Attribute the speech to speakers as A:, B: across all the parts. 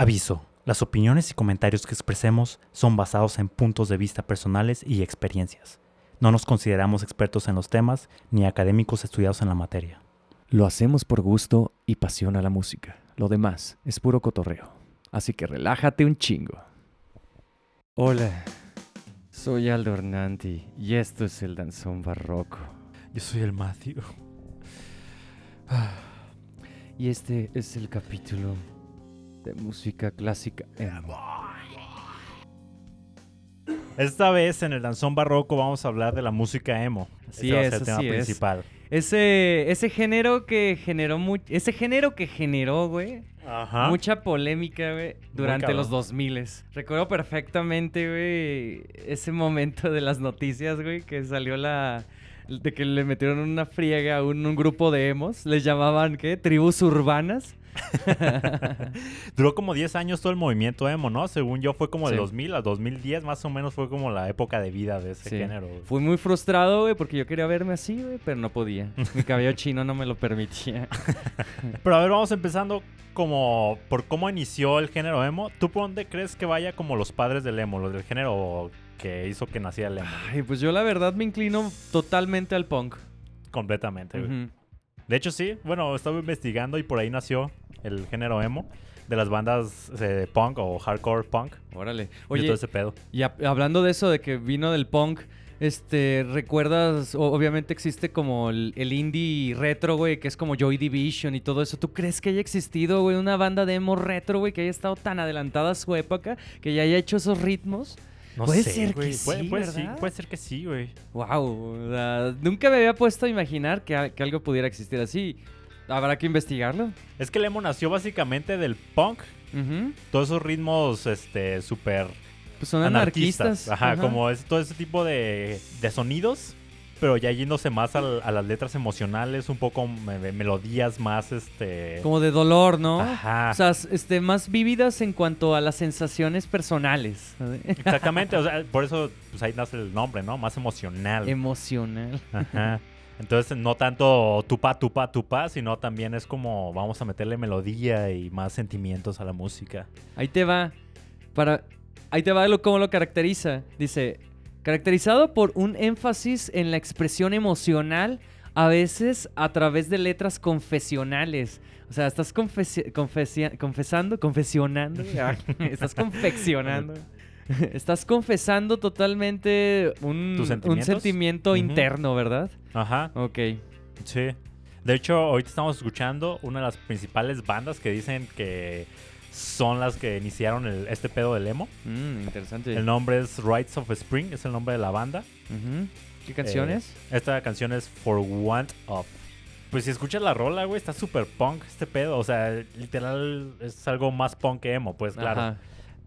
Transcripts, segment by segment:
A: Aviso. Las opiniones y comentarios que expresemos son basados en puntos de vista personales y experiencias. No nos consideramos expertos en los temas ni académicos estudiados en la materia.
B: Lo hacemos por gusto y pasión a la música. Lo demás es puro cotorreo. Así que relájate un chingo. Hola, soy Aldo Hernanti y esto es el Danzón Barroco.
A: Yo soy el Matthew.
B: Y este es el capítulo de música clásica emo.
A: Esta vez en el danzón barroco vamos a hablar de la música emo.
B: Así
A: Ese va a
B: es,
A: ser el tema
B: es.
A: principal.
B: Ese, ese género que generó mu- ese género que generó, güey,
A: Ajá.
B: mucha polémica, güey, durante los 2000 Recuerdo perfectamente, güey, ese momento de las noticias, güey, que salió la de que le metieron una friega a un, un grupo de emos, les llamaban ¿qué? Tribus urbanas.
A: Duró como 10 años todo el movimiento emo, ¿no? Según yo fue como
B: Sí.
A: 2000 al 2010, más o menos fue como la época de vida de ese
B: Sí.
A: género. güey.
B: Fui muy frustrado, güey, porque yo quería verme así, güey, pero no podía. Mi cabello chino no me lo permitía.
A: Pero a ver, vamos empezando como por cómo inició el género emo. ¿Tú por dónde crees que vaya como los padres del emo, los del género que hizo que naciera el emo?
B: Ay, pues yo la verdad me inclino totalmente al punk.
A: Completamente, güey. De hecho, sí. Bueno, estaba investigando y por ahí nació el género emo de las bandas eh, punk o hardcore punk.
B: Órale.
A: y
B: Oye,
A: todo ese pedo.
B: y hab- hablando de eso, de que vino del punk, este, ¿recuerdas? obviamente existe como el, el indie retro, güey, que es como Joy Division y todo eso. ¿Tú crees que haya existido, güey, una banda de emo retro, güey, que haya estado tan adelantada a su época, que ya haya hecho esos ritmos?
A: No
B: Puede
A: sé,
B: ser que
A: güey. Puede,
B: sí,
A: puede, puede ser que sí, güey.
B: Wow, nunca me había puesto a imaginar que, algo pudiera existir así. Habrá que investigarlo.
A: Es que el emo nació básicamente del punk.
B: Ujú.
A: Todos esos ritmos, este, súper
B: Pues son
A: anarquistas.
B: anarquistas.
A: Ajá,
B: Ajá.
A: como es, todo ese tipo de, de sonidos. Pero ya yéndose más al- a las letras emocionales, un poco me- me- melodías más, este...
B: Como de dolor, ¿no?
A: Ajá.
B: O sea, este, más vívidas en cuanto a las sensaciones personales.
A: Exactamente, o sea, por eso pues ahí nace el nombre, ¿no? Más emocional.
B: Em. Emocional.
A: Ajá. Entonces, no tanto tupa, tupa, tupa, sino también es como vamos a meterle melodía y más sentimientos a la música.
B: Ahí te va. Para, ahí te va lo, cómo lo caracteriza. Dice, caracterizado por un énfasis en la expresión emocional, a veces a través de letras confesionales. O sea, estás confesi- confesia- confesando, confesionando, ah, estás confeccionando. Estás confesando totalmente un,
A: ¿Tus
B: un sentimiento interno, ¿verdad?
A: Ajá,
B: Ok.
A: sí. De hecho, ahorita estamos escuchando una de las principales bandas que dicen que son las que iniciaron el- este pedo del emo.
B: Mm, interesante.
A: El nombre es Rights of Spring, es el nombre de la banda.
B: ¿Qué canciones?
A: Eh, esta canción es For Want Of. Pues si escuchas la rola, güey, está súper punk este pedo. O sea, literal es algo más punk que emo, pues claro.
B: Ajá.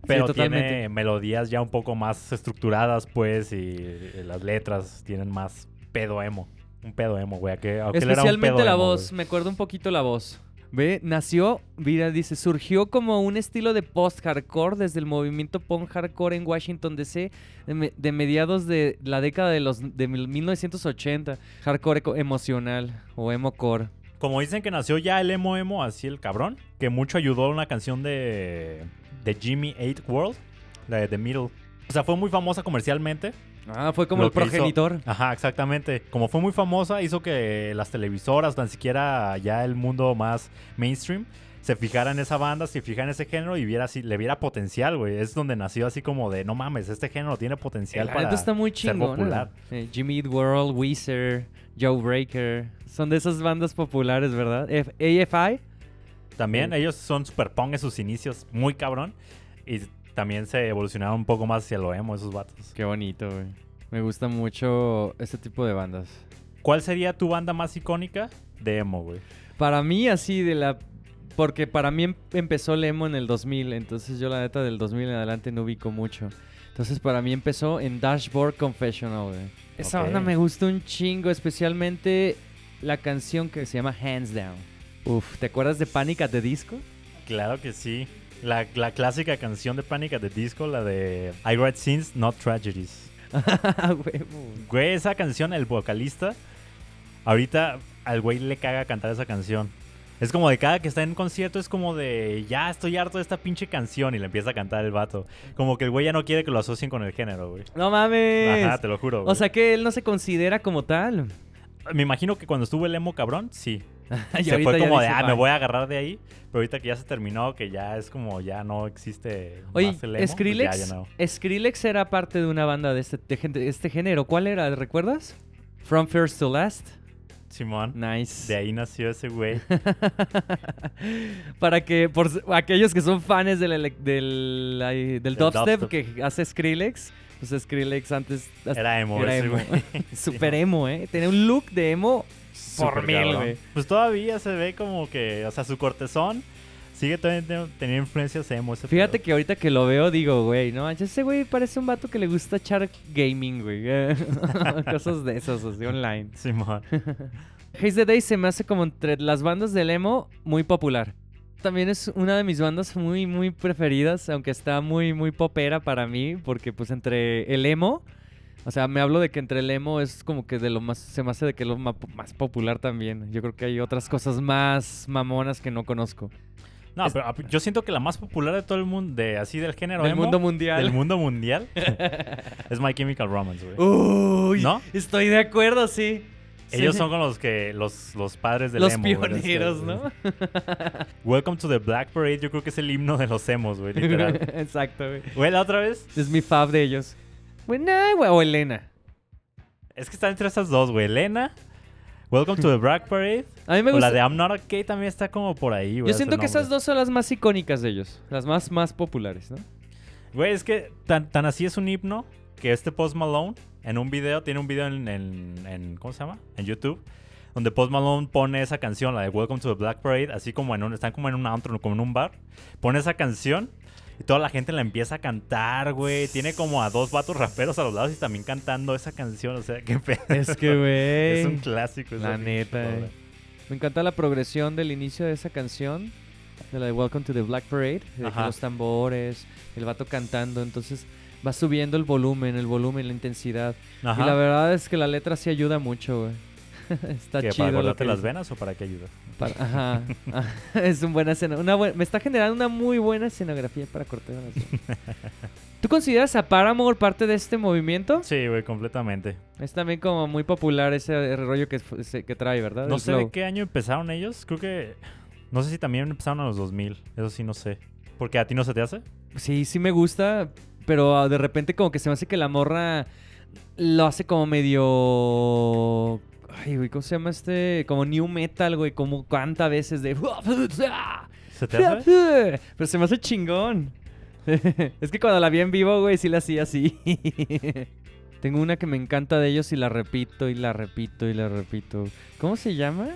A: Pero
B: Sí,
A: tiene melodías ya un poco más estructuradas, pues, y las letras tienen más pedo emo. Un pedo emo, güey. era un
B: Especialmente
A: pedo
B: la
A: emo,
B: voz,
A: güey.
B: me acuerdo un poquito la voz. Ve, nació, mira, dice, surgió como un estilo de post-hardcore desde el movimiento punk hardcore en Washington DC de, me- de mediados de la década de los de mil- 1980. Hardcore emocional o emo-core.
A: Como dicen que nació ya el emo emo, así el cabrón, que mucho ayudó a una canción de, de Jimmy Eight World, la de The Middle. O sea, fue muy famosa comercialmente.
B: Ah, fue como
A: Lo
B: el
A: que hizo-
B: progenitor.
A: Ajá, exactamente. Como fue muy famosa, hizo que las televisoras, tan siquiera ya el mundo más mainstream, se fijara en esa banda, se fijara en ese género y viera así, le viera potencial, güey. Es donde nació así como de, no mames, este género tiene potencial
B: La
A: para
B: neta está muy
A: ser popular.
B: Jimmy Eat World, Weezer, Joe Breaker. Son de esas bandas populares, ¿verdad? F- AFI.
A: También
B: Sí.
A: ellos son super punk en sus inicios, muy cabrón. Y también se evolucionaron un poco más hacia lo emo, esos vatos.
B: Qué bonito, güey. Me gusta mucho este tipo de bandas.
A: ¿Cuál sería tu banda más icónica de emo, güey?
B: Para mí, así de la. Porque para mí em- empezó el emo en el 2000. Entonces, yo, la neta, del 2000 en adelante no ubico mucho. Entonces, para mí empezó en Dashboard Confessional, güey. Esa banda me gusta un chingo, especialmente la canción que se llama Hands Down. Uf, ¿te acuerdas de Panic at the Disco?
A: Claro que sí. La, la clásica canción de Panic! at the Disco, la de I Write Sins, Not Tragedies. Güey, esa canción, el vocalista, ahorita al güey le caga cantar esa canción. Es como de cada que está en un concierto, es como de ya estoy harto de esta pinche canción y le empieza a cantar el vato. Como que el güey ya no quiere que lo asocien con el género, güey.
B: No mames.
A: Ajá, te lo juro.
B: o sea que él no se considera como tal.
A: me imagino que cuando estuvo el emo cabrón, sí. Se fue como de, ah, me voy a agarrar de ahí. Pero ahorita que ya se terminó, que ya es como, ya no existe
B: Oye,
A: más el emo, pues
B: Skrillex,
A: ya, ya no.
B: Skrillex era parte de una banda de este, de este género. ¿Cuál era? ¿Recuerdas? From First to Last.
A: Simón,
B: Nice.
A: de ahí nació ese güey.
B: Para que, por aquellos que son fans del, del, del
A: Del
B: dubstep,
A: dubstep.
B: que hace Skrillex, pues Skrillex antes
A: Era emo
B: era
A: ese
B: emo.
A: güey.
B: Super emo, ¿eh? Tenía un look de emo por mil, güey.
A: Pues todavía se ve como que, o sea, su cortezón sigue teniendo, teniendo influencias emo. ese
B: Fíjate
A: pedo.
B: que ahorita que lo veo, digo, güey, no manches, ese güey parece un vato que le gusta echar gaming, güey. Cosas de esos, así, online.
A: Simón.
B: Haze the Day se me hace como entre las bandas del emo muy popular. También es una de mis bandas muy, muy preferidas, aunque está muy, muy popera para mí, porque pues entre el emo, o sea, me hablo de que entre el emo es como que de lo más, se me hace de que lo más popular también. Yo creo que hay otras cosas más mamonas que no conozco.
A: No,
B: Es-
A: pero yo siento que la más popular de todo el mundo, de así del género
B: Del
A: emo,
B: mundo mundial.
A: del mundo mundial, es My Chemical Romance, güey.
B: Uy,
A: ¿No?
B: estoy de acuerdo, sí.
A: Ellos
B: Sí.
A: son con los que los, los padres del
B: los
A: emo. güey,
B: pioneros, ¿no?
A: Welcome to the Black Parade, yo creo que es el himno de los emos, güey, literal.
B: Exacto, güey.
A: Güey, la otra vez.
B: Es mi fab de ellos. Bueno, güey, o Elena.
A: Es que está entre esas dos, güey. Elena, Welcome to the Black Parade.
B: A mí me
A: o
B: gusta.
A: la de I'm Not Okay también está como por ahí, güey.
B: Yo siento que esas dos son las más icónicas de ellos. Las más, más populares, ¿no?
A: Güey, es que tan, tan así es un himno que este Post Malone en un video, tiene un video en, en- en- ¿cómo se llama? En YouTube, donde Post Malone pone esa canción, la de Welcome to the Black Parade, así como en un, están como en un antro, como en un bar, pone esa canción y toda la gente la empieza a cantar, güey. Tiene como a dos vatos raperos a los lados y también cantando esa canción, o sea, qué pedo.
B: Es que, güey.
A: Es un clásico.
B: La neta, eh. Me encanta la progresión del inicio de esa canción. De la de Welcome to the Black Parade. De los tambores, el vato cantando. Entonces va subiendo el volumen, el volumen, la intensidad.
A: Ajá.
B: Y la verdad es que la letra sí ayuda mucho, güey. Está
A: ¿Qué,
B: chido.
A: ¿Para guardarte las venas o para qué ayuda?
B: Para- ajá. Ajá. es una buena escena. Una me está generando una muy buena escenografía para cortar las venas. ¿Tú consideras a Paramore parte de este movimiento?
A: Sí, güey, completamente.
B: Es también como muy popular ese rollo que, trae, ¿verdad?
A: No
B: El
A: sé
B: flow.
A: de qué año empezaron ellos. Creo que. No sé si también empezaron a los 2000. Eso sí, no sé. Porque a ti no se te hace.
B: Sí, sí me gusta, pero ah, de repente como que se me hace que la morra lo hace como medio... Ay, güey, ¿cómo se llama este? Como new metal, güey, como canta a veces de...
A: ¿Se te hace?
B: Pero se me hace chingón. es que cuando la vi en vivo, güey, sí la hacía así. Tengo una que me encanta de ellos y la repito y la repito y la repito. ¿Cómo se llama?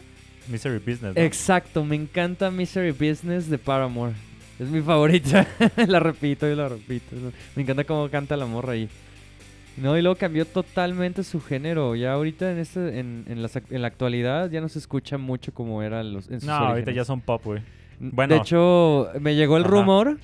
A: Misery Business. ¿no?
B: Exacto, me encanta Misery Business de Paramore. Es mi favorita. la repito y la repito. Me encanta cómo canta la morra ahí. No, y luego cambió totalmente su género. Ya ahorita en este, en, en, la, en la actualidad ya no se escucha mucho como era los, en sus
A: No, ahorita ya son pop, güey.
B: De hecho, me llegó el
A: Ajá.
B: rumor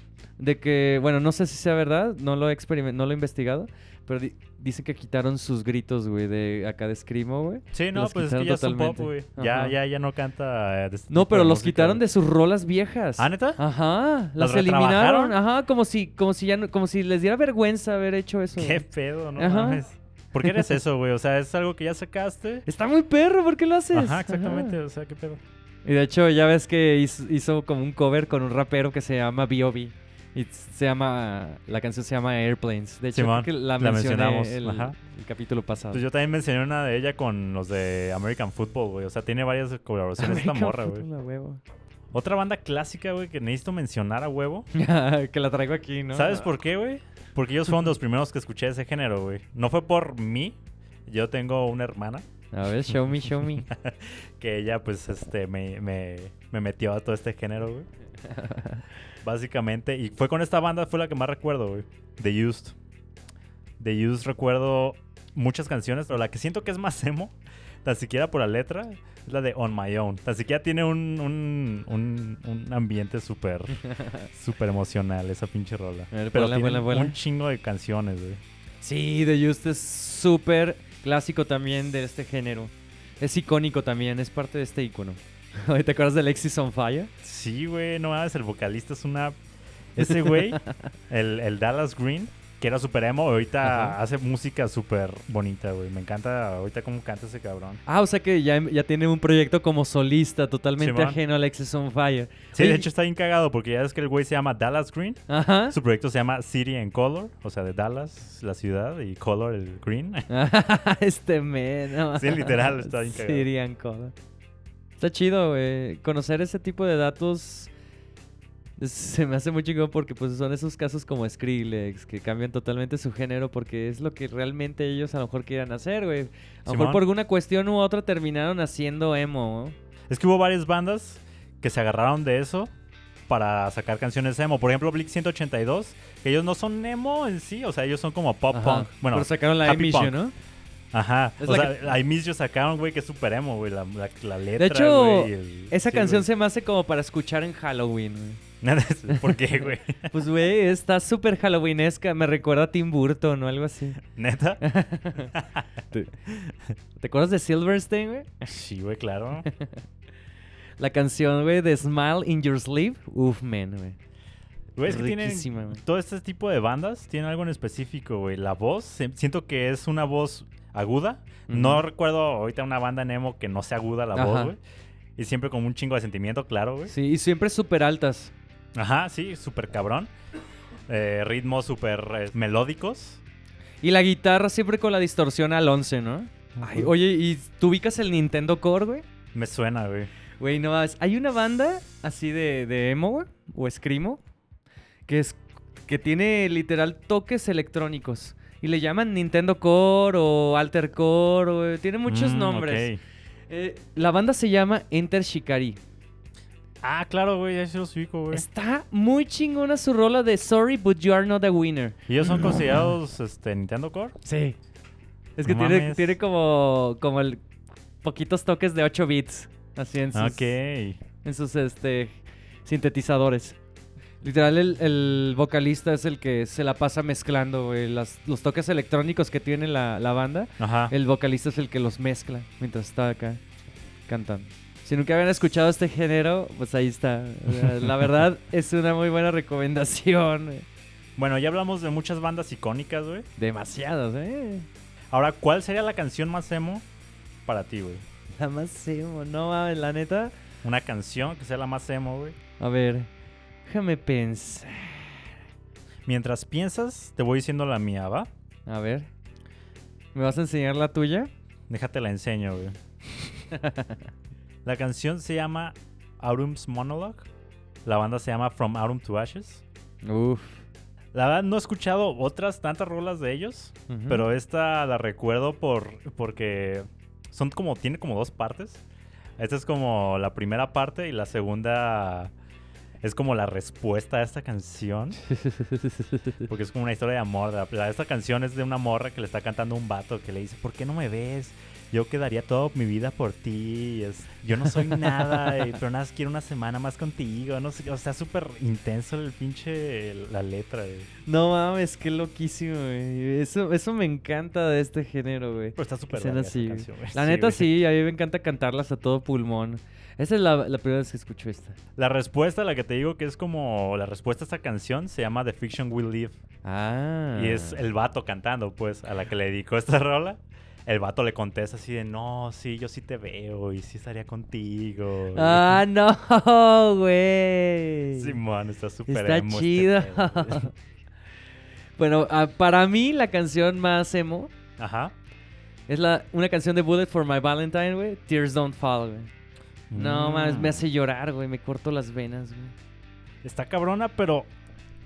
B: de que, bueno, no sé si sea verdad, no lo he no lo he investigado, pero di- dicen que quitaron sus gritos, güey, de acá de Screamo, güey.
A: Sí, no,
B: Los
A: pues es que ya son pop,
B: totalmente.
A: güey. Ya, ya, ya no canta. eh, de este
B: No, pero los
A: música,
B: quitaron de sus rolas viejas.
A: ¿Ah, neta?
B: Ajá, las
A: ¿Las
B: eliminaron, ajá, como si, como si ya no- como si les diera vergüenza haber hecho eso.
A: Qué pedo, no
B: Ajá.
A: mames. ¿Por qué eres eso, güey? O sea, es algo que ya sacaste.
B: Está muy perro, ¿por qué lo haces?
A: Ajá, exactamente.
B: Ajá.
A: O sea, qué pedo.
B: Y de hecho, ya ves que hizo, hizo como un cover con un rapero que se llama B.O.B. Y se llama, la canción se llama Airplanes. De hecho,
A: Simón,
B: creo que la,
A: mencionamos,
B: el,
A: ajá.
B: el capítulo pasado.
A: Pues yo también mencioné una de ella con los de American Football, güey. O sea, tiene varias colaboraciones esta morra, güey. Otra banda clásica, güey, que necesito mencionar a huevo.
B: que la traigo aquí, ¿no?
A: ¿Sabes por qué, güey? Porque ellos fueron de los primeros que escuché ese género, güey. No fue por mí. Yo tengo una hermana
B: A ver, show me, show me.
A: que ella, pues, este, me, me, me metió a todo este género, güey. Básicamente. Y fue con esta banda, fue la que más recuerdo, güey. The Used. The Used recuerdo muchas canciones, pero la que siento que es más emo, tan siquiera por la letra, es la de On My Own. Tan siquiera tiene un, un, un, un ambiente súper, súper emocional esa pinche rola.
B: Ver,
A: pero
B: ponla,
A: tiene
B: ponla.
A: un chingo de canciones, güey.
B: Sí, The Just es súper clásico también de este género. Es icónico también, es parte de este icono. ¿Te acuerdas de Alexis on Fire?
A: Sí, güey, no mames, el vocalista es una... Ese güey, el, el Dallas Green, que era super emo, ahorita
B: Ajá.
A: hace música súper bonita, güey. Me encanta ahorita cómo canta ese cabrón.
B: Ah, o sea que ya, ya tiene un proyecto como solista totalmente
A: Simón.
B: ajeno a Alexis on Fire.
A: Sí,
B: Oye,
A: de hecho está bien cagado porque ya es que el güey se llama Dallas Green.
B: Ajá.
A: Su proyecto se llama City and Color, o sea, de Dallas, la ciudad, y Color, el green.
B: este men. no
A: Sí, literal, está bien cagado.
B: Syrian Color. Está chido, güey. Conocer ese tipo de datos se me hace muy chingón porque pues son esos casos como Skrillex que cambian totalmente su género porque es lo que realmente ellos a lo mejor quieran hacer, güey. A lo mejor por alguna cuestión u otra terminaron haciendo emo, ¿no?
A: Es que hubo varias bandas que se agarraron de eso para sacar canciones emo. Por ejemplo, Blink 182, que ellos no son emo en sí, o sea, ellos son como pop
B: Ajá.
A: punk. Bueno,
B: Pero sacaron la
A: happy punk.
B: ¿no?
A: ajá.
B: Es
A: o sea,
B: que-
A: I Miss You sacaron, güey, que es super emo, güey, la, la, la letra,
B: hecho,
A: y el-
B: Esa
A: sí,
B: canción se me hace como para escuchar en Halloween, güey.
A: ¿Por qué, güey?
B: Pues, güey, está súper Halloweenesca. Me recuerda a Tim Burton o algo así.
A: ¿Neta?
B: ¿Te, te acuerdas de Silverstein, güey?
A: Sí, güey, claro.
B: La canción, güey, de Smile in Your Sleeve. Uf, man, güey.
A: Güey, es que tienen
B: güey.
A: todo este tipo de bandas tienen algo en específico, güey. La voz, siento que es una voz aguda. No recuerdo ahorita una banda en emo que no sea aguda la voz, güey. Y siempre con un chingo de sentimiento, claro, güey.
B: Sí, y siempre súper altas.
A: Ajá, sí, súper cabrón. Eh, ritmos súper eh, melódicos.
B: Y la guitarra siempre con la distorsión al 11, ¿no? Ay, oye, ¿y tú ubicas el Nintendo Core, güey?
A: Me suena, güey.
B: Güey, no. Hay una banda así de, de emo, güey, o screamo, que es que tiene literal toques electrónicos. Y le llaman Nintendo Core o Alter Core, o- tiene muchos
A: Mm,
B: nombres. Eh, la banda se llama Enter Shikari.
A: Ah, claro, güey, ya se los ubico, güey.
B: Está muy chingona su rola de Sorry, but you are not a winner.
A: ¿Y ellos son considerados este, Nintendo Core?
B: Sí. Es que
A: No
B: tiene,
A: mames.
B: tiene como, como el, poquitos toques de 8 bits. Así en sus,
A: Ok.
B: en sus este, sintetizadores. Literal, el, el vocalista es el que se la pasa mezclando, güey, las- los toques electrónicos que tiene la, la banda.
A: Ajá.
B: El vocalista es el que los mezcla mientras está acá cantando. Si nunca habían escuchado este género, pues ahí está. La verdad es una muy buena recomendación.
A: Bueno, ya hablamos de muchas bandas icónicas, güey.
B: Demasiados, ¿eh?
A: Ahora, ¿cuál sería la canción más emo para ti, güey?
B: La más emo, no mames, la neta.
A: Una canción que sea la más emo, güey.
B: A ver, déjame pensar.
A: Mientras piensas, te voy diciendo la mía, ¿va?
B: A ver. ¿Me vas a enseñar la tuya?
A: Déjate la enseño, güey. la canción se llama Autumn's Monologue. La banda se llama From Autumn to Ashes.
B: Uf.
A: La verdad no he escuchado otras tantas rolas de ellos, pero esta la recuerdo por porque son como tiene como dos partes. Esta es como la primera parte y la segunda es como la respuesta a esta canción, porque es como una historia de amor. La- esta canción es de una morra que le está cantando a un vato que le dice, "¿Por qué no me ves? Yo quedaría toda mi vida por ti. es- yo no soy nada, y- pero nada quiero una semana más contigo." No sé, o sea, súper intenso el pinche la letra. güey.
B: No mames, qué loquísimo, güey. Eso, eso me encanta de este género, güey.
A: Pero está súper
B: así,
A: canción, güey.
B: La
A: Sí,
B: neta
A: güey.
B: sí, a mí me encanta cantarlas a todo pulmón. Esa es la, la primera vez que escucho esta.
A: La respuesta, la que te digo que es como la respuesta a esta canción, se llama The Fiction We Live.
B: Ah.
A: Y es el vato cantando, pues, a la que le dedicó esta rola. El vato le contesta así de, no, sí, yo sí te veo y sí estaría contigo.
B: Ah, no, güey.
A: Simón, está súper
B: Está
A: emo este
B: chido. bueno, ah, para mí la canción más emo
A: Ajá.
B: es la, una canción de Bullet for My Valentine, güey. Tears Don't Fall, güey. No,
A: Mm.
B: mames, me hace llorar, güey. Me corto las venas, güey.
A: Está cabrona, pero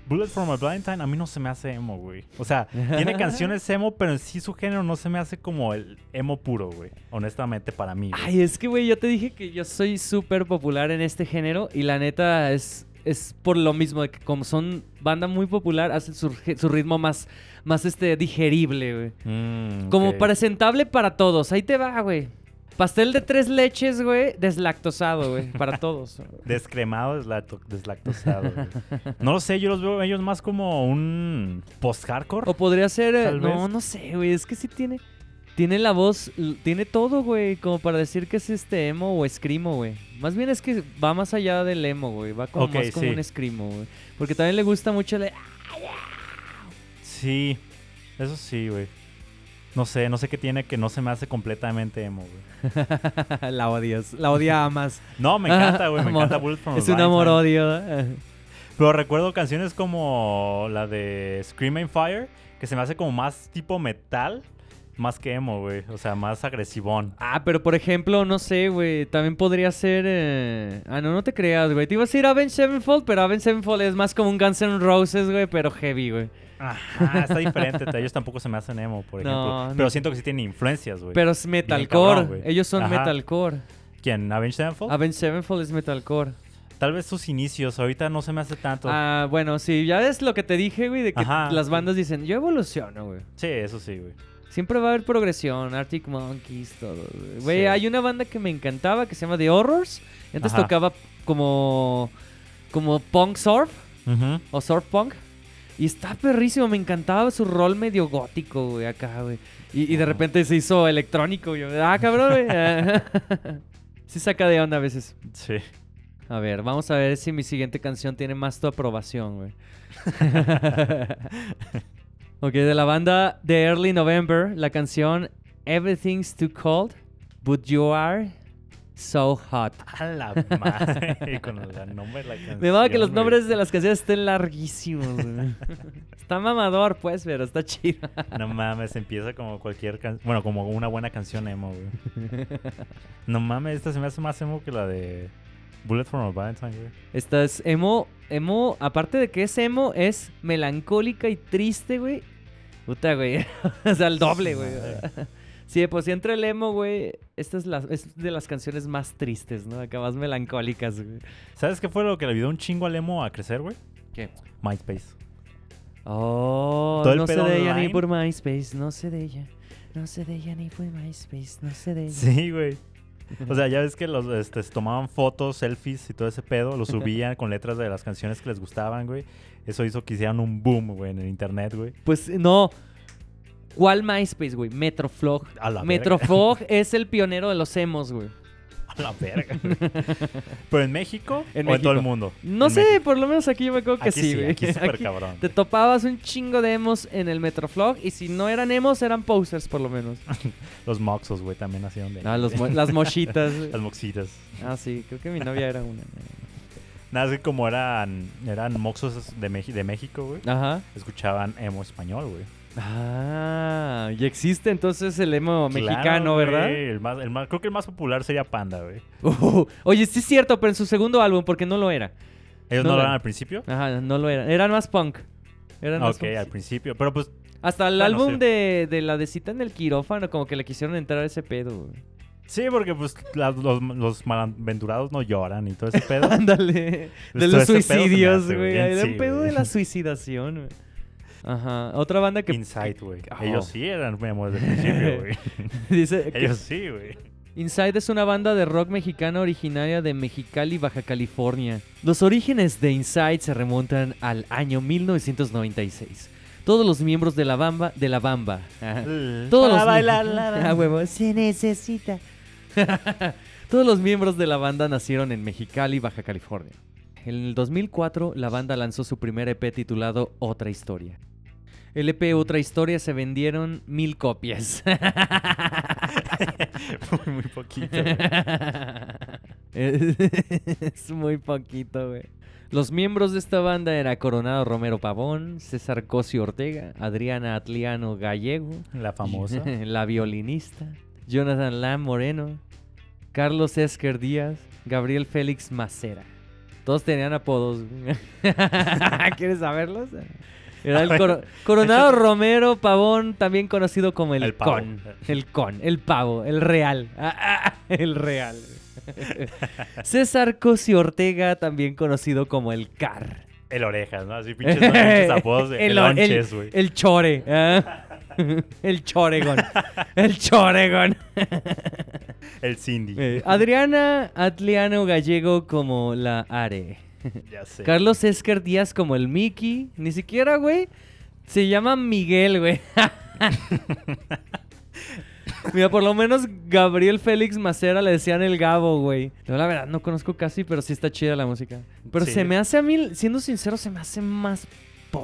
A: Bullet for My Valentine a mí no se me hace emo, güey. O sea, tiene canciones emo, pero en sí su género no se me hace como el emo puro, güey. Honestamente, para mí. güey.
B: Ay, es que, güey, yo te dije que yo soy súper popular en este género y la neta es, es por lo mismo, de que como son banda muy popular, hacen su, su ritmo más, más este, digerible, güey.
A: Mm,
B: Como presentable para todos. Ahí te va, güey. Pastel de tres leches, güey, deslactosado, güey, para todos.
A: Descremado, deslacto- deslactosado. güey. no lo sé, yo los veo ellos más como un post-hardcore.
B: O podría ser... eh,
A: Tal
B: no,
A: vez.
B: no sé, güey, es que sí tiene... Tiene la voz, tiene todo, güey, como para decir que es este emo o screamo, güey. Más bien es que va más allá del emo, güey. Va como más como
A: sí.
B: un screamo, güey. Porque también le gusta mucho el...
A: Sí, eso sí, güey. No sé, no sé qué tiene que no se me hace completamente emo, güey.
B: la odias, la odia más.
A: No, me encanta, güey, me
B: Amor.
A: encanta Bullet from
B: Es un amor-odio.
A: Pero recuerdo canciones como la de Screaming Fire, que se me hace como más tipo metal, más que emo, güey. O sea, más agresivón.
B: Ah, pero por ejemplo, no sé, güey. También podría ser. eh, Ah, no, no te creas, güey. Te iba a decir Avenged Sevenfold, pero Avenged Sevenfold es más como un Guns N' Roses, güey, pero heavy, güey.
A: Ajá, está diferente. Ellos tampoco se me hacen emo, por
B: No,
A: ejemplo.
B: no.
A: Pero siento que sí tienen influencias, güey.
B: Pero es metalcore. Ellos son
A: Ajá.
B: metalcore.
A: ¿Quién? ¿Avenged Sevenfold?
B: Avenged Sevenfold es metalcore.
A: Tal vez sus inicios. Ahorita no se me hace tanto.
B: Ah, bueno, sí, ya ves lo que te dije, güey, de que
A: Ajá.
B: las bandas dicen, yo evoluciono, güey.
A: Sí, eso sí, güey.
B: Siempre va a haber progresión, Arctic Monkeys, todo. güey. Güey,
A: Sí.
B: hay una banda que me encantaba que se llama The Horrors. Antes
A: Ajá.
B: tocaba como como punk surf
A: Ujú.
B: o surf punk. Y está perrísimo, me encantaba su rol medio gótico, güey, acá, güey. Y, y de repente se hizo electrónico, y yo, ah, cabrón, güey. sí saca de onda a veces.
A: Sí.
B: A ver, vamos a ver si mi siguiente canción tiene más tu aprobación, güey. ok, de la banda de Early November, la canción Everything's Too Cold, But You Are So Hot.
A: A la madre. Con el nombre de la canción.
B: Me mama que los nombres de las canciones estén larguísimos, güey. está mamador, pues, pero está chido.
A: No mames, empieza como cualquier canción. Bueno, como una buena canción emo, güey. No mames, esta se me hace más emo que la de Bullet from a Valentine, güey.
B: Esta es emo, emo, aparte de que es emo, es melancólica y triste, güey. Puta, güey. o sea, el doble, güey. Sí, pues si entre el emo, güey, esta es, la, es de las canciones más tristes, ¿no? Acá más melancólicas, güey.
A: ¿Sabes qué fue lo que le ayudó un chingo al emo a crecer, güey?
B: ¿Qué?
A: MySpace.
B: Oh,
A: Todo el
B: no sé de ella ni por MySpace, no sé de ella. No sé de ella ni por MySpace, no sé de ella.
A: Sí, güey. O sea, ya ves que los este, tomaban fotos, selfies y todo ese pedo, lo subían con letras de las canciones que les gustaban, güey. Eso hizo que hicieran un boom, güey, en el internet, güey.
B: Pues no. ¿Cuál MySpace, güey? Metroflog.
A: A la verga.
B: Metroflog es el pionero de los emos, güey.
A: A la verga, güey. ¿Pero en México
B: En
A: o en todo el mundo?
B: No
A: En
B: sé,
A: México.
B: por lo menos aquí yo me acuerdo que
A: Aquí
B: sí, güey.
A: aquí súper
B: Aquí
A: cabrón.
B: Te topabas un chingo de emos en el Metroflog y si no eran emos, eran posters por lo menos.
A: Los moxos, güey, también hacían de...
B: Ah, los mo- las mochitas.
A: Las moxitas.
B: Ah, sí, creo que mi novia era una.
A: Nada, es que como eran, eran moxos de, de México, güey,
B: Ajá.
A: escuchaban emo español, güey.
B: Ah, y existe entonces el emo
A: Claro,
B: mexicano,
A: güey,
B: ¿verdad?
A: El más, el más, creo que el más popular sería Panda, güey.
B: Uh, oye, sí es cierto, pero en su segundo álbum, porque no lo era.
A: ¿Ellos
B: No
A: no, lo eran al principio?
B: Ajá, no lo era. Eran más punk. Eran más
A: ok,
B: punk.
A: al principio. Pero pues,
B: Hasta el
A: Bueno,
B: álbum
A: sí.
B: de, de la de cita en el quirófano, como que le quisieron entrar a ese pedo, güey.
A: sí, porque pues la- los, los malaventurados no lloran y todo ese pedo.
B: Ándale. De
A: Todo
B: los suicidios, güey.
A: güey.
B: Un pedo
A: güey.
B: de la suicidación, güey. Ajá. Otra banda que
A: Inside, güey.
B: Oh.
A: Ellos sí eran emo desde el principio, güey.
B: dice
A: Ellos sí, güey.
B: Inside es una banda de rock mexicana originaria de Mexicali, Baja California. Los orígenes de Inside se remontan al año 1996. Todos los miembros de la bamba, de la bamba, ajá. Todos los
A: bailar la
B: Ah, huevo, se necesita. Todos los miembros de la banda nacieron en Mexicali, Baja California. En el 2004, la banda lanzó su primer EP titulado Otra Historia. El EP Otra Historia se vendieron mil copias.
A: muy, muy poquito,
B: es muy poquito, güey. Los miembros de esta banda eran Coronado Romero Pavón, César Cosio Ortega, Adriana Atliano Gallego,
A: La famosa.
B: la violinista, Jonathan Lam Moreno, Carlos Esker Díaz, Gabriel Félix Macera. Todos tenían apodos. ¿Quieres saberlos? Era el
A: A ver,
B: coro- Coronado Romero Pavón, también conocido como el,
A: El
B: con. El con, el pavo, el real. Ah, ah, el real. César Cosi Ortega, también conocido como el Car.
A: El orejas, ¿no? Así pinches, pinches apodos de
B: el,
A: lonches,
B: el-
A: güey.
B: el chore. ah. el choregón. el choregón.
A: El Cindy.
B: Eh, Adriana Atliano Gallego como la Are.
A: ya sé.
B: Carlos Esker Díaz como el Mickey. Ni siquiera, güey. Se llama Miguel, güey. Mira, por lo menos Gabriel Félix Macera le decían el Gabo, güey. Yo la verdad no conozco casi, pero sí está chida la música. Pero
A: Sí.
B: se me hace a mí, siendo sincero, se me hace más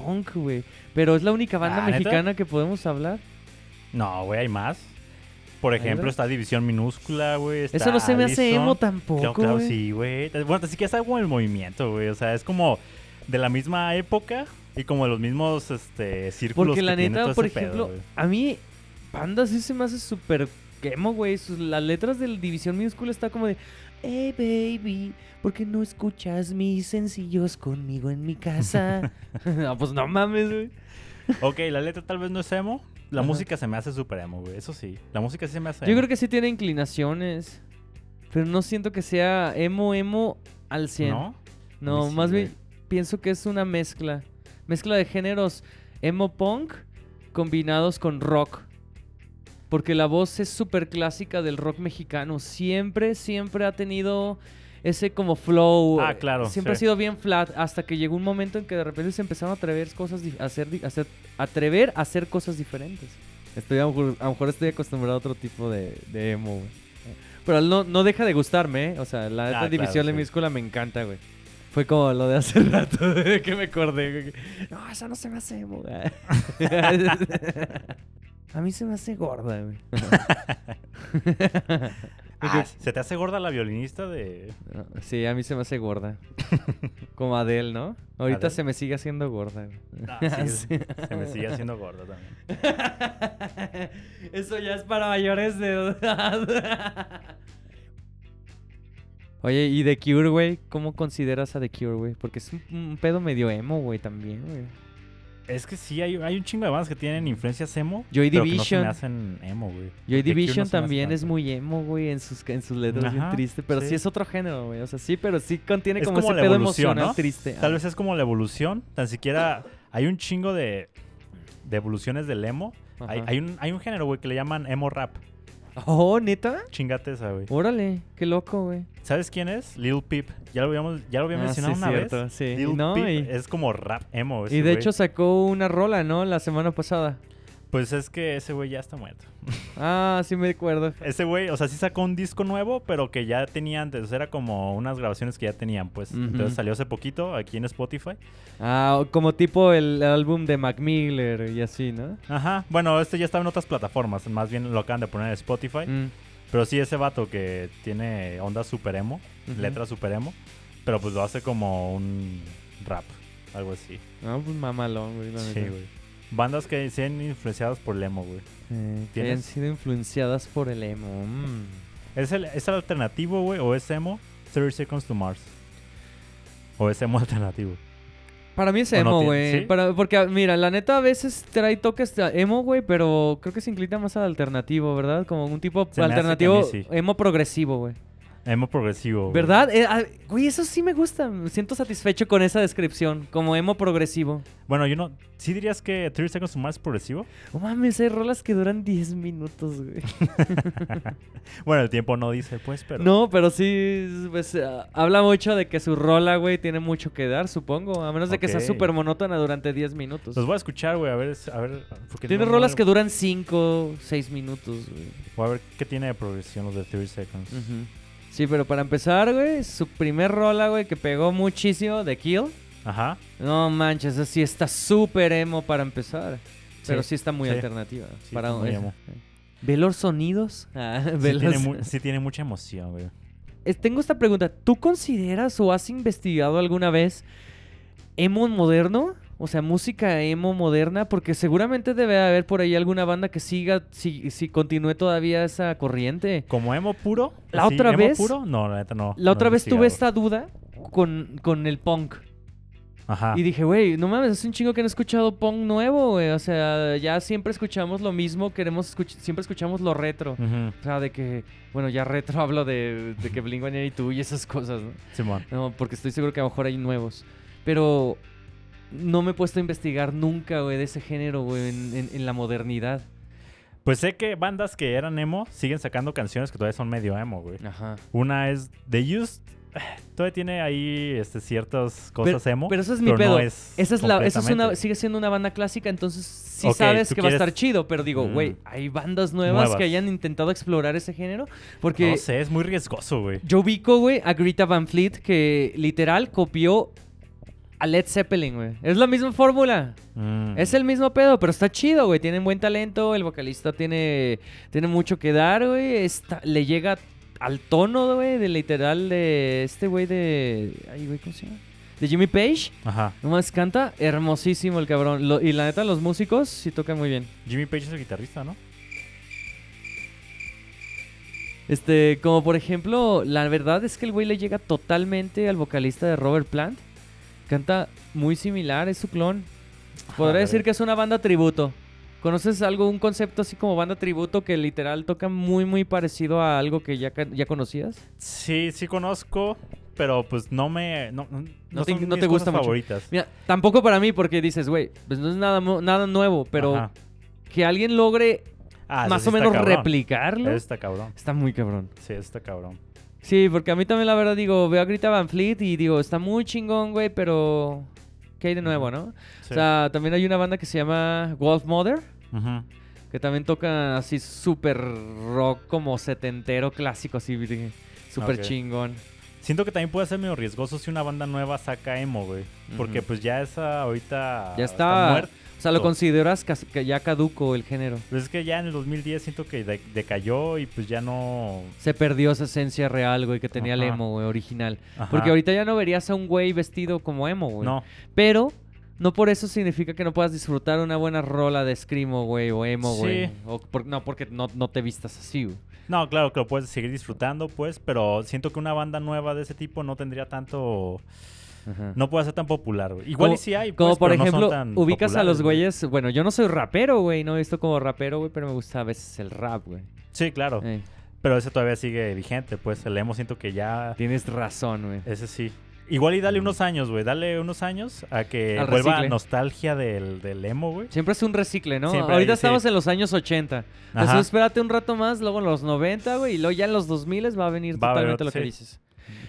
B: punk, güey. Pero es la única banda
A: Ah, ¿neta?
B: mexicana que podemos hablar.
A: No, güey, hay más. Por
B: ¿Hay
A: ejemplo, está División Minúscula, güey.
B: Eso
A: está
B: no se me hace emo tampoco,
A: Claro, claro, sí, güey. Bueno, así que es algo el movimiento, güey. O sea, es como de la misma época y como de los mismos este, círculos
B: Porque
A: que
B: la
A: tiene
B: neta,
A: todo
B: por
A: pedo,
B: ejemplo,
A: güey.
B: a mí, Panda sí se me hace súper emo, güey. Las letras de División Minúscula está como de... Hey, baby, ¿por qué no escuchas mis sencillos conmigo en mi casa? no, pues no mames, güey.
A: Ok, la letra tal vez no es emo. La
B: Ajá.
A: música se me hace súper emo, güey. Eso sí. La música sí se me hace
B: Yo
A: emo.
B: creo que sí tiene inclinaciones. Pero no siento que sea emo, emo al 100.
A: ¿No?
B: No,
A: sí,
B: más bien pienso que es una mezcla. Mezcla de géneros emo punk combinados con rock. Porque la voz es súper clásica del rock mexicano. Siempre, siempre ha tenido ese como flow.
A: Ah,
B: eh,
A: claro,
B: Siempre ha
A: sí.
B: sido bien flat. Hasta que llegó un momento en que de repente se empezaron a atrever cosas a hacer, a hacer- atrever a hacer cosas diferentes. Estoy, a, lo mejor, a lo mejor estoy acostumbrado a otro tipo de, de emo, güey. Pero no, no deja de gustarme, ¿eh? O sea, la
A: Ah,
B: división
A: claro,
B: de
A: sí.
B: minúscula me encanta, güey. Fue como lo de hace rato que me acordé. güey. No, eso no se me hace emo, güey. A mí se me hace gorda, güey.
A: Ah, ¿Se te hace gorda la violinista de...?
B: No, Sí, a mí se me hace gorda. Como Adele, ¿no? Ahorita
A: Adele.
B: se me sigue haciendo gorda. güey.
A: Ah, sí,
B: Sí.
A: Se me sigue haciendo gorda también.
B: Eso ya es para mayores de edad. Oye, ¿y The Cure, güey? ¿Cómo consideras a The Cure, güey? Porque es un, un pedo medio emo, güey, también, güey.
A: Es que sí, hay, hay un chingo de bandas que tienen influencias emo.
B: Joy
A: pero que no se
B: Division.
A: me hacen emo, güey.
B: Joy Division
A: no
B: también es muy emo, güey, en sus, en sus letras bien
A: Ajá,
B: triste. Pero sí.
A: sí.
B: es otro género, güey. O sea, sí, pero sí contiene
A: Es
B: como,
A: como
B: ese pedo emocional
A: ¿no?
B: triste.
A: Tal
B: Ah.
A: vez es como la evolución. Tan siquiera hay un chingo de, de evoluciones del emo. Hay, hay un, hay un género, güey, que le llaman emo rap.
B: Oh, ¿neta?
A: Chingate esa, güey.
B: Órale, qué loco, güey.
A: ¿Sabes quién es? Lil Peep. Ya lo habíamos, ya lo había
B: Ah,
A: mencionado
B: sí,
A: una
B: cierto,
A: vez.
B: sí.
A: Lil
B: No,
A: Peep
B: y-
A: es como rap emo. ese
B: Y de hecho sacó una rola, ¿no? La semana pasada.
A: Pues es que ese güey ya está muerto.
B: Ah, sí me acuerdo.
A: Ese güey, o sea, sí sacó un disco nuevo, pero que ya tenía antes. Era como unas grabaciones que ya tenían, pues. Entonces salió hace poquito aquí en Spotify.
B: Ah, como tipo el álbum de Mac Miller y así, ¿no?
A: Ajá. Bueno, este ya estaba en otras plataformas. Más bien lo acaban de poner en Spotify.
B: Mm,
A: Pero sí, ese vato que tiene onda super emo, letra super emo, pero pues lo hace como un rap, algo así.
B: No, pues mamalón, güey.
A: Sí, güey. Bandas que sean influenciadas por el emo, güey.
B: Eh, que
A: ¿Tienes?
B: sido influenciadas por el emo. mm.
A: ¿Es el, ¿Es el alternativo, güey? ¿O es emo? 30 Seconds to Mars. ¿O es emo alternativo?
B: Para mí es
A: ¿O no
B: emo, güey.
A: sí?
B: Porque, mira, la neta a veces trae toques de emo, güey, pero creo que se inclina más al alternativo, ¿verdad? Como un tipo
A: Se
B: alternativo
A: mí sí.
B: emo progresivo, güey.
A: Emo progresivo. güey.
B: ¿Verdad? Eh, ah, güey, eso sí me gusta. Me siento satisfecho con esa descripción. Como emo progresivo.
A: Bueno, yo no. ¿Sí dirías que 30 Seconds to Mars es progresivo?
B: No mames, hay rolas que duran 10 minutos, güey.
A: bueno, el tiempo no dice, pues, pero.
B: No, pero sí, pues, ah, habla mucho de que su rola, güey, tiene mucho que dar, supongo. A menos de que sea súper monótona durante 10 minutos.
A: Los voy a escuchar, güey, a ver. A ver
B: Tiene
A: no-
B: rolas
A: no-
B: que duran 5, 6 minutos, güey.
A: Voy a ver qué tiene de progresión los de 30 Seconds.
B: Ujú. Sí, pero para empezar, güey, su primer rola, güey, que pegó muchísimo, de Kill.
A: Ajá.
B: No manches, así está súper emo para empezar. Pero sí, está muy
A: sí.
B: alternativa.
A: Sí,
B: para
A: está muy
B: esa.
A: emo.
B: Ve los sonidos. Ah, ve
A: Sí tiene, sí tiene mucha emoción, güey.
B: Tengo esta pregunta. ¿Tú consideras o has investigado alguna vez emo moderno? O sea, música emo moderna, porque seguramente debe haber por ahí alguna banda que siga, si, si continúe todavía esa corriente.
A: ¿Como emo puro?
B: La otra
A: emo
B: vez-
A: puro? No, la neta no.
B: La otra
A: no
B: vez tuve esta duda con, con el punk.
A: Ajá.
B: Y dije, güey, no mames, es un chingo que no he escuchado punk nuevo, güey. O sea, ya siempre escuchamos lo mismo, queremos escuch- siempre escuchamos lo retro.
A: Ujú,
B: O sea, de que, bueno, ya retro hablo de, de que Blink-182 y esas cosas, ¿no?
A: Simón.
B: No, porque estoy seguro que a lo mejor hay nuevos. Pero no me he puesto a investigar nunca, güey, de ese género, güey, en, en- en la modernidad.
A: Pues sé que bandas que eran emo siguen sacando canciones que todavía son medio emo, güey.
B: Ajá.
A: Una es The Used, todavía tiene ahí este, ciertas cosas emo.
B: Pero eso es mi
A: pero no
B: pedo.
A: es
B: esa es la, esa es una, sigue siendo una banda clásica, entonces sí sabes que va a estar chido. Pero digo,
A: Mm.
B: güey, hay bandas nuevas,
A: Nuevas.
B: que hayan intentado explorar ese género. Porque
A: No sé, es muy riesgoso, güey.
B: yo ubico, güey, a Greta Van Fleet que literal copió a Led Zeppelin, güey. Es la misma fórmula.
A: Mm.
B: Es el mismo pedo, pero está chido, güey. Tienen buen talento, el vocalista tiene, tiene mucho que dar, güey. Está- Le llega al tono, güey, de literal de este güey de... Ay, güey, ¿cómo se llama? De Jimmy Page.
A: Ajá.
B: Nomás canta hermosísimo el cabrón. Lo- y la neta, los músicos sí tocan muy bien.
A: Jimmy Page es el guitarrista, ¿no?
B: Este, como por ejemplo, la verdad es que el güey le llega totalmente al vocalista de Robert Plant. Canta muy similar, es su clon. Podría decir que es una banda tributo. ¿Conoces algo, un concepto así como banda tributo que literal toca muy, muy parecido a algo que ya, ya conocías?
A: Sí, sí conozco, pero pues no me... No, no,
B: No te-
A: son
B: no
A: mis
B: te gusta
A: cosas
B: mucho.
A: favoritas.
B: Mira, tampoco para mí porque dices, güey, pues no es nada, nada nuevo, pero
A: Ajá.
B: que alguien logre
A: Ah, eso
B: más
A: sí
B: o
A: está
B: menos
A: cabrón.
B: replicarlo,
A: Eso está cabrón.
B: está muy cabrón.
A: Sí, eso está cabrón.
B: Sí, porque a mí también la verdad digo, veo a Greta Van Fleet y digo, está muy chingón, güey, pero ¿qué hay de nuevo, no?
A: Sí.
B: O sea, también hay una banda que se llama Wolf Mother, que también toca así súper rock como setentero clásico, así, súper
A: Ok.
B: chingón.
A: Siento que también puede ser medio riesgoso si una banda nueva saca emo, güey. Porque pues ya esa ahorita
B: Ya está,
A: muerta.
B: o sea, lo consideras que ya caduco el género.
A: Pues es que ya en el 2010 siento que de- decayó y pues ya no...
B: Se perdió esa esencia real, güey, que tenía el emo, güey, original.
A: Ajá.
B: Porque ahorita ya no verías a un güey vestido como emo, güey.
A: No,
B: Pero no por eso significa que no puedas disfrutar una buena rola de screamo, güey, o emo,
A: Sí.
B: güey. O por- no, porque no, no te vistas así, güey.
A: No, claro que lo puedes seguir disfrutando, pues, pero siento que una banda nueva de ese tipo no tendría tanto...
B: Ajá.
A: No puede ser tan popular, güey. Igual
B: Como-
A: y sí hay,
B: Como
A: pues,
B: por
A: pero no son
B: ejemplo,
A: tan
B: ubicas a los
A: güey.
B: güeyes. Bueno, yo no soy rapero, güey. No he visto como rapero, güey, pero me gusta a veces el rap, güey.
A: Sí, claro.
B: Eh,
A: Pero ese todavía sigue vigente, pues. El emo siento que ya...
B: tienes razón, güey.
A: Ese sí. Igual y dale unos años, güey. Dale unos años a que
B: Al
A: vuelva
B: recicle.
A: nostalgia del, del emo, güey.
B: Siempre es un recicle, ¿no?
A: Siempre
B: Ahorita
A: hay, sí.
B: estamos en los años 80.
A: Ajá.
B: Entonces espérate un rato más, luego en los 90, güey, y luego ya en los 2000 va a venir
A: Va a haber
B: totalmente
A: otro,
B: lo que
A: sí.
B: dices.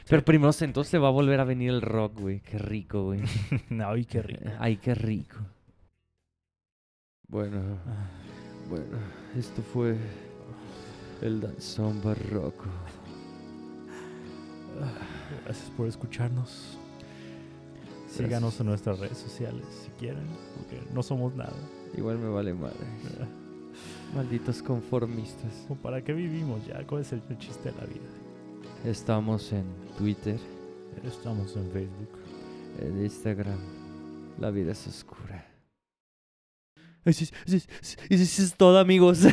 B: Pero primero entonces va a volver a venir el rock, güey. Qué rico, güey.
A: Ay, qué rico.
B: Ay, qué rico. Bueno,
A: Ah.
B: bueno, esto fue el danzón barroco.
A: Gracias por escucharnos. Síganos en nuestras redes sociales si quieren, porque no somos nada.
B: Igual me vale madre. Malditos conformistas.
A: ¿O ¿Para qué vivimos ya? ¿Cuál es el chiste de la vida?
B: Estamos en Twitter,
A: Estamos en Facebook.
B: en Instagram. La vida es oscura. Eso es, eso es- eso es todo, amigos.